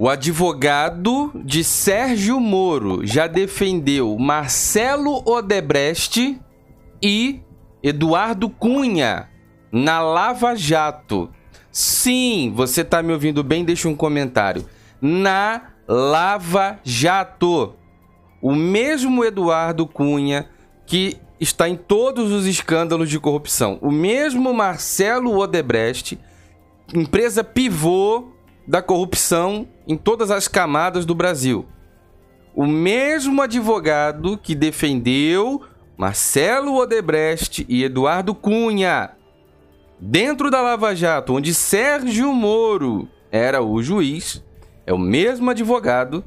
O advogado de Sérgio Moro já defendeu Marcelo Odebrecht e Eduardo Cunha na Lava Jato. Sim, você está me ouvindo bem? Deixa um comentário. Na Lava Jato. O mesmo Eduardo Cunha que está em todos os escândalos de corrupção. O mesmo Marcelo Odebrecht, empresa pivô da corrupção em todas as camadas do Brasil. O mesmo advogado que defendeu Marcelo Odebrecht e Eduardo Cunha dentro da Lava Jato, onde Sérgio Moro era o juiz, é o mesmo advogado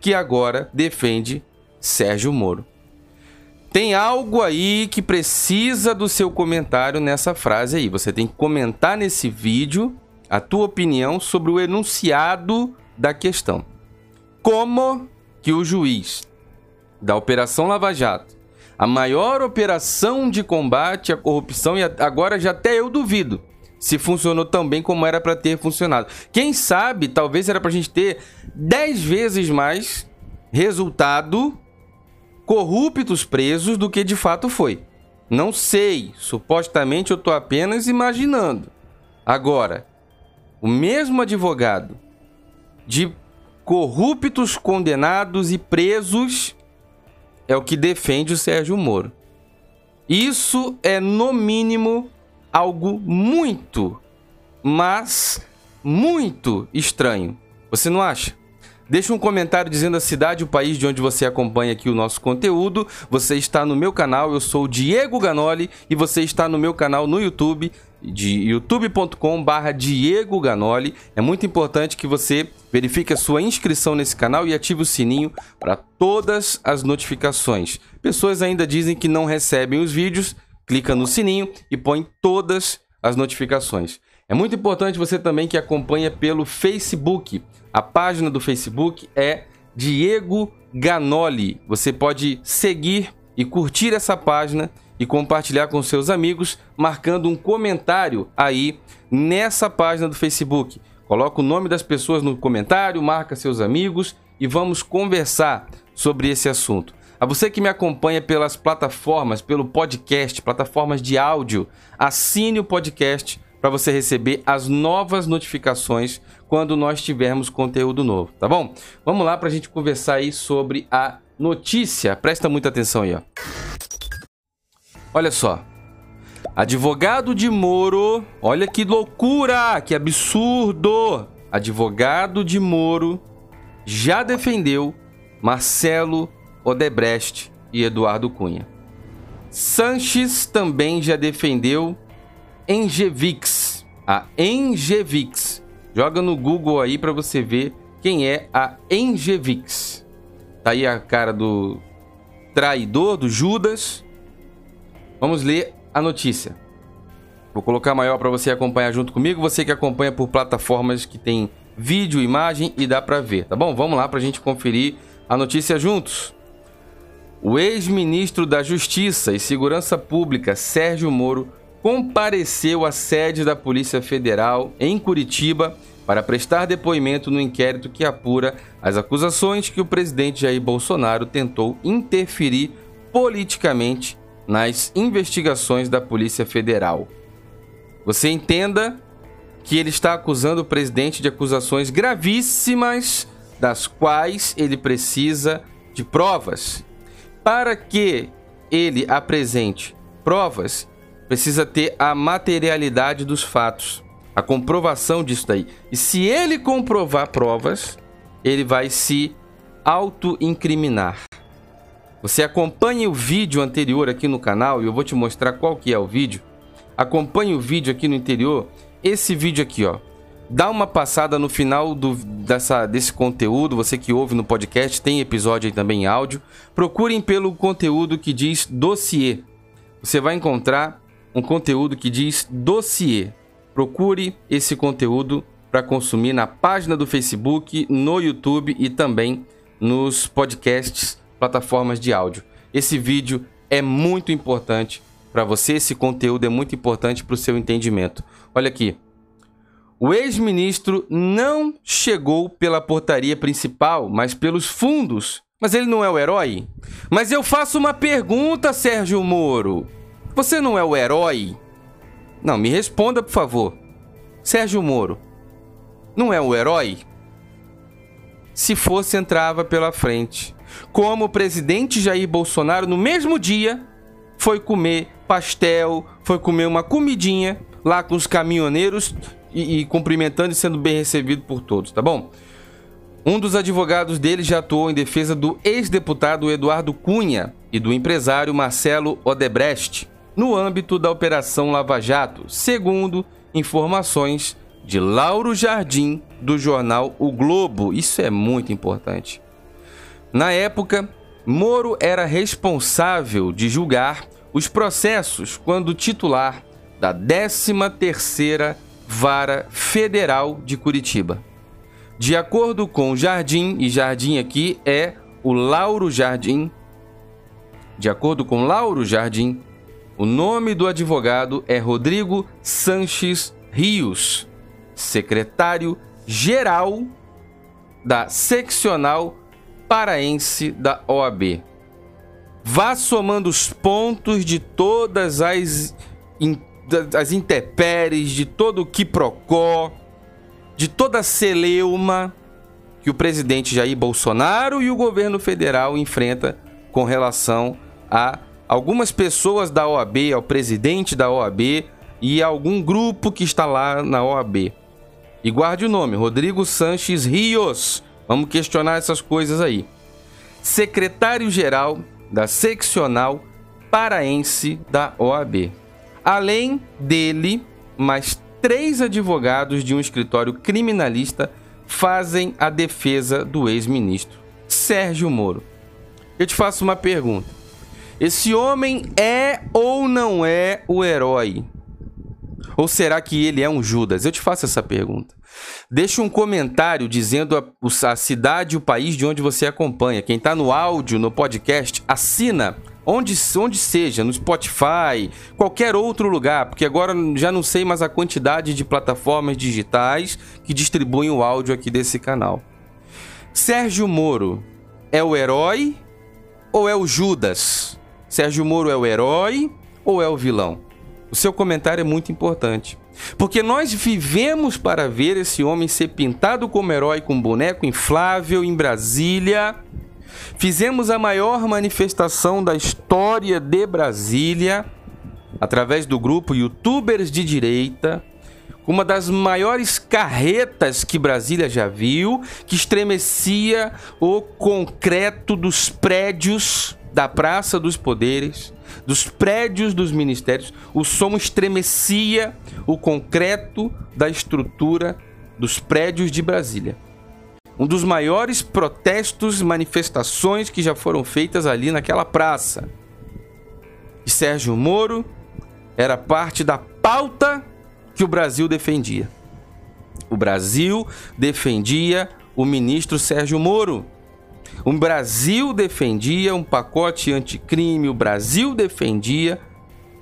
que agora defende Sérgio Moro. Tem algo aí que precisa do seu comentário nessa frase aí. Você tem que comentar nesse vídeo a tua opinião sobre o enunciado da questão. Como que o juiz da Operação Lava Jato, a maior operação de combate à corrupção e agora já até eu duvido se funcionou tão bem como era para ter funcionado. Quem sabe, talvez era para a gente ter 10 vezes mais resultado corruptos presos do que de fato foi. Não sei, supostamente eu estou apenas imaginando. Agora, o mesmo advogado de corruptos condenados e presos é o que defende o Sérgio Moro. Isso é, no mínimo, algo muito, mas muito estranho. Você não acha? Deixa um comentário dizendo a cidade o país de onde você acompanha aqui o nosso conteúdo. Você está no meu canal, eu sou Diego Ganoli e você está no meu canal no YouTube de youtube.com/barra Diego Ganoli. É muito importante que você verifique a sua inscrição nesse canal e ative o sininho para todas as notificações. Pessoas ainda dizem que não recebem os vídeos, clica no sininho e põe todas as notificações. É muito importante você também que acompanha pelo Facebook. A página do Facebook é Diego Ganoli. Você pode seguir e curtir essa página e compartilhar com seus amigos, marcando um comentário aí nessa página do Facebook. Coloca o nome das pessoas no comentário, marca seus amigos e vamos conversar sobre esse assunto. A você que me acompanha pelas plataformas, pelo podcast, plataformas de áudio, assine o podcast para você receber as novas notificações quando nós tivermos conteúdo novo, tá bom? Vamos lá para a gente conversar aí sobre a notícia. Presta muita atenção aí, ó. Olha só. Advogado de Moro, olha que loucura, que absurdo. Advogado de Moro já defendeu Marcelo Odebrecht e Eduardo Cunha. Sanches também já defendeu Engevix. A Engevix. Joga no Google aí para você ver quem é a Engevix. Tá aí a cara do traidor, do Judas. Vamos ler a notícia. Vou colocar maior para você acompanhar junto comigo. Você que acompanha por plataformas que tem vídeo, imagem e dá para ver, tá bom? Vamos lá para a gente conferir a notícia juntos. O ex-ministro da Justiça e Segurança Pública, Sérgio Moro, compareceu à sede da Polícia Federal em Curitiba para prestar depoimento no inquérito que apura as acusações que o presidente Jair Bolsonaro tentou interferir politicamente nas investigações da Polícia Federal. Você entenda que ele está acusando o presidente de acusações gravíssimas, das quais ele precisa de provas. Para que ele apresente provas, precisa ter a materialidade dos fatos, a comprovação disso daí. E se ele comprovar provas, ele vai se auto-incriminar. Você acompanhe o vídeo anterior aqui no canal e eu vou te mostrar qual que é o vídeo. Acompanhe o vídeo aqui no interior. Esse vídeo aqui, ó. Dá uma passada no final do, dessa, desse conteúdo. Você que ouve no podcast, tem episódio aí também em áudio. Procurem pelo conteúdo que diz dossiê. Você vai encontrar um conteúdo que diz dossiê. Procure esse conteúdo para consumir na página do Facebook, no YouTube e também nos podcasts, plataformas de áudio. Esse vídeo é muito importante para você, esse conteúdo é muito importante para o seu entendimento. Olha aqui. O ex-ministro não chegou pela portaria principal, mas pelos fundos. Mas ele não é o herói? Mas eu faço uma pergunta, Sérgio Moro. Você não é o herói? Não, me responda, por favor. Sérgio Moro, não é o herói? Se fosse, entrava pela frente. Como o presidente Jair Bolsonaro, no mesmo dia, foi comer pastel, foi comer uma comidinha lá com os caminhoneiros e, e cumprimentando e sendo bem recebido por todos, tá bom? Um dos advogados dele já atuou em defesa do ex-deputado Eduardo Cunha e do empresário Marcelo Odebrecht no âmbito da Operação Lava Jato, segundo informações de Lauro Jardim, do jornal O Globo. Isso é muito importante. Na época, Moro era responsável de julgar os processos quando titular da 13ª Vara Federal de Curitiba. De acordo com Jardim, e Jardim aqui é o Lauro Jardim, de acordo com Lauro Jardim, o nome do advogado é Rodrigo Sanches Rios, secretário-geral da seccional paraense da OAB. Vá somando os pontos de todas as, as intempéries, de todo o quiprocó, de toda a celeuma que o presidente Jair Bolsonaro e o governo federal enfrenta com relação a algumas pessoas da OAB, ao presidente da OAB e a algum grupo que está lá na OAB. E guarde o nome, Rodrigo Sanches Rios. Vamos questionar essas coisas aí. Secretário-geral da seccional paraense da OAB. Além dele, mais três advogados de um escritório criminalista fazem a defesa do ex-ministro Sérgio Moro. Eu te faço uma pergunta. Esse homem é ou não é o herói? Ou será que ele é um Judas? Eu te faço essa pergunta. Deixe um comentário dizendo a, a cidade e o país de onde você acompanha. Quem está no áudio, no podcast, assina onde, onde seja, no Spotify, qualquer outro lugar, porque agora já não sei mais a quantidade de plataformas digitais que distribuem o áudio aqui desse canal. Sérgio Moro é o herói ou é o Judas? Sérgio Moro é o herói ou é o vilão? O seu comentário é muito importante. Porque nós vivemos para ver esse homem ser pintado como herói com boneco inflável em Brasília. Fizemos a maior manifestação da história de Brasília através do grupo Youtubers de Direita, uma das maiores carretas que Brasília já viu, que estremecia o concreto dos prédios da Praça dos Poderes, dos prédios dos ministérios, o som estremecia o concreto da estrutura dos prédios de Brasília. Um dos maiores protestos e manifestações que já foram feitas ali naquela praça. E Sérgio Moro era parte da pauta que o Brasil defendia. O Brasil defendia o ministro Sérgio Moro. O Brasil defendia um pacote anticrime, o Brasil defendia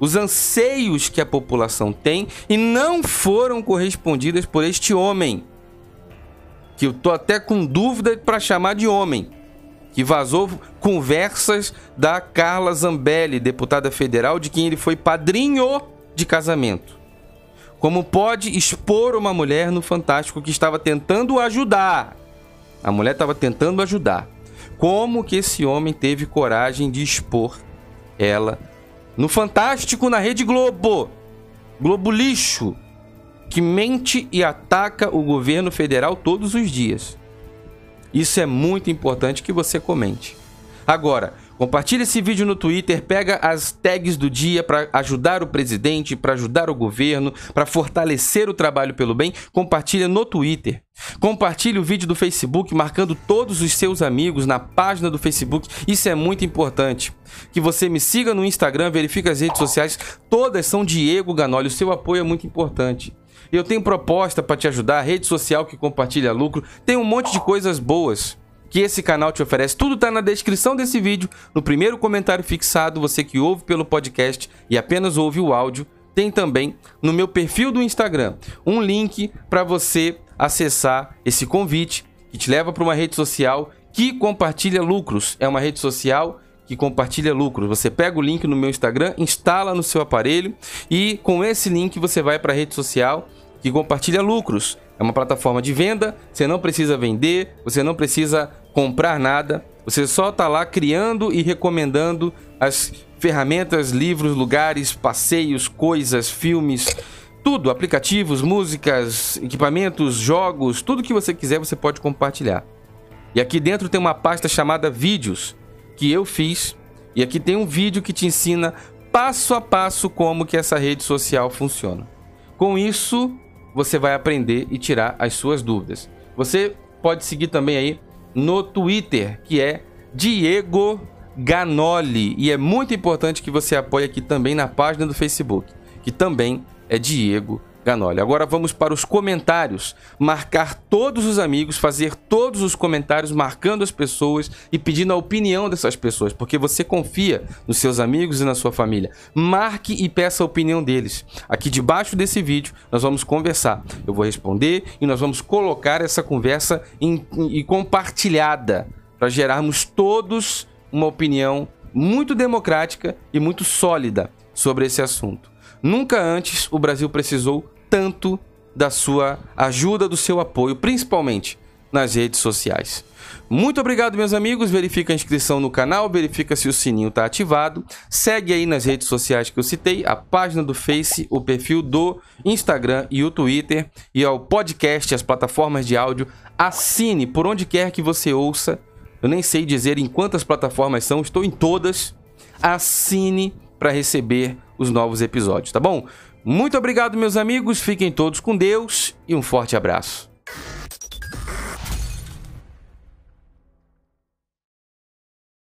os anseios que a população tem e não foram correspondidas por este homem, que eu tô até com dúvida para chamar de homem, que vazou conversas da Carla Zambelli, deputada federal, de quem ele foi padrinho de casamento. Como pode expor uma mulher no Fantástico que estava tentando ajudar? A mulher estava tentando ajudar. Como que esse homem teve coragem de expor ela no Fantástico na Rede Globo? Globo lixo, que mente e ataca o governo federal todos os dias. Isso é muito importante que você comente. Agora, Compartilhe esse vídeo no Twitter, pega as tags do dia para ajudar o presidente, para ajudar o governo, para fortalecer o trabalho pelo bem. Compartilha no Twitter. Compartilhe o vídeo do Facebook marcando todos os seus amigos na página do Facebook. Isso é muito importante. Que você me siga no Instagram, verifique as redes sociais. Todas são Diego Ganoli. O seu apoio é muito importante. Eu tenho proposta para te ajudar, rede social que compartilha lucro. Tem um monte de coisas boas que esse canal te oferece. Tudo está na descrição desse vídeo, no primeiro comentário fixado. Você que ouve pelo podcast e apenas ouve o áudio, tem também no meu perfil do Instagram um link para você acessar esse convite que te leva para uma rede social que compartilha lucros. É uma rede social que compartilha lucros. Você pega o link no meu Instagram, instala no seu aparelho e com esse link você vai para a rede social que compartilha lucros. É uma plataforma de venda, você não precisa vender, você não precisa comprar nada, você só está lá criando e recomendando as ferramentas, livros, lugares, passeios, coisas, filmes, tudo, aplicativos, músicas, equipamentos, jogos, tudo que você quiser você pode compartilhar. E aqui dentro tem uma pasta chamada vídeos que eu fiz e aqui tem um vídeo que te ensina passo a passo como que essa rede social funciona. Com isso, você vai aprender e tirar as suas dúvidas. Você pode seguir também aí no Twitter, que é Diego Ganoli. E é muito importante que você apoie aqui também na página do Facebook, que também é Diego Ganoli. Agora vamos para os comentários. Marcar todos os amigos, fazer todos os comentários marcando as pessoas e pedindo a opinião dessas pessoas, porque você confia nos seus amigos e na sua família. Marque e peça a opinião deles. Aqui debaixo desse vídeo nós vamos conversar. Eu vou responder e nós vamos colocar essa conversa em, em, compartilhada para gerarmos todos uma opinião muito democrática e muito sólida sobre esse assunto. Nunca antes o Brasil precisou tanto da sua ajuda, do seu apoio, principalmente nas redes sociais. Muito obrigado, meus amigos. Verifica a inscrição no canal, verifica se o sininho está ativado. Segue aí nas redes sociais que eu citei, a página do Face, o perfil do Instagram e o Twitter, e ao podcast, as plataformas de áudio. Assine por onde quer que você ouça. Eu nem sei dizer em quantas plataformas são, estou em todas. Assine para receber os novos episódios, tá bom? Muito obrigado, meus amigos. Fiquem todos com Deus e um forte abraço.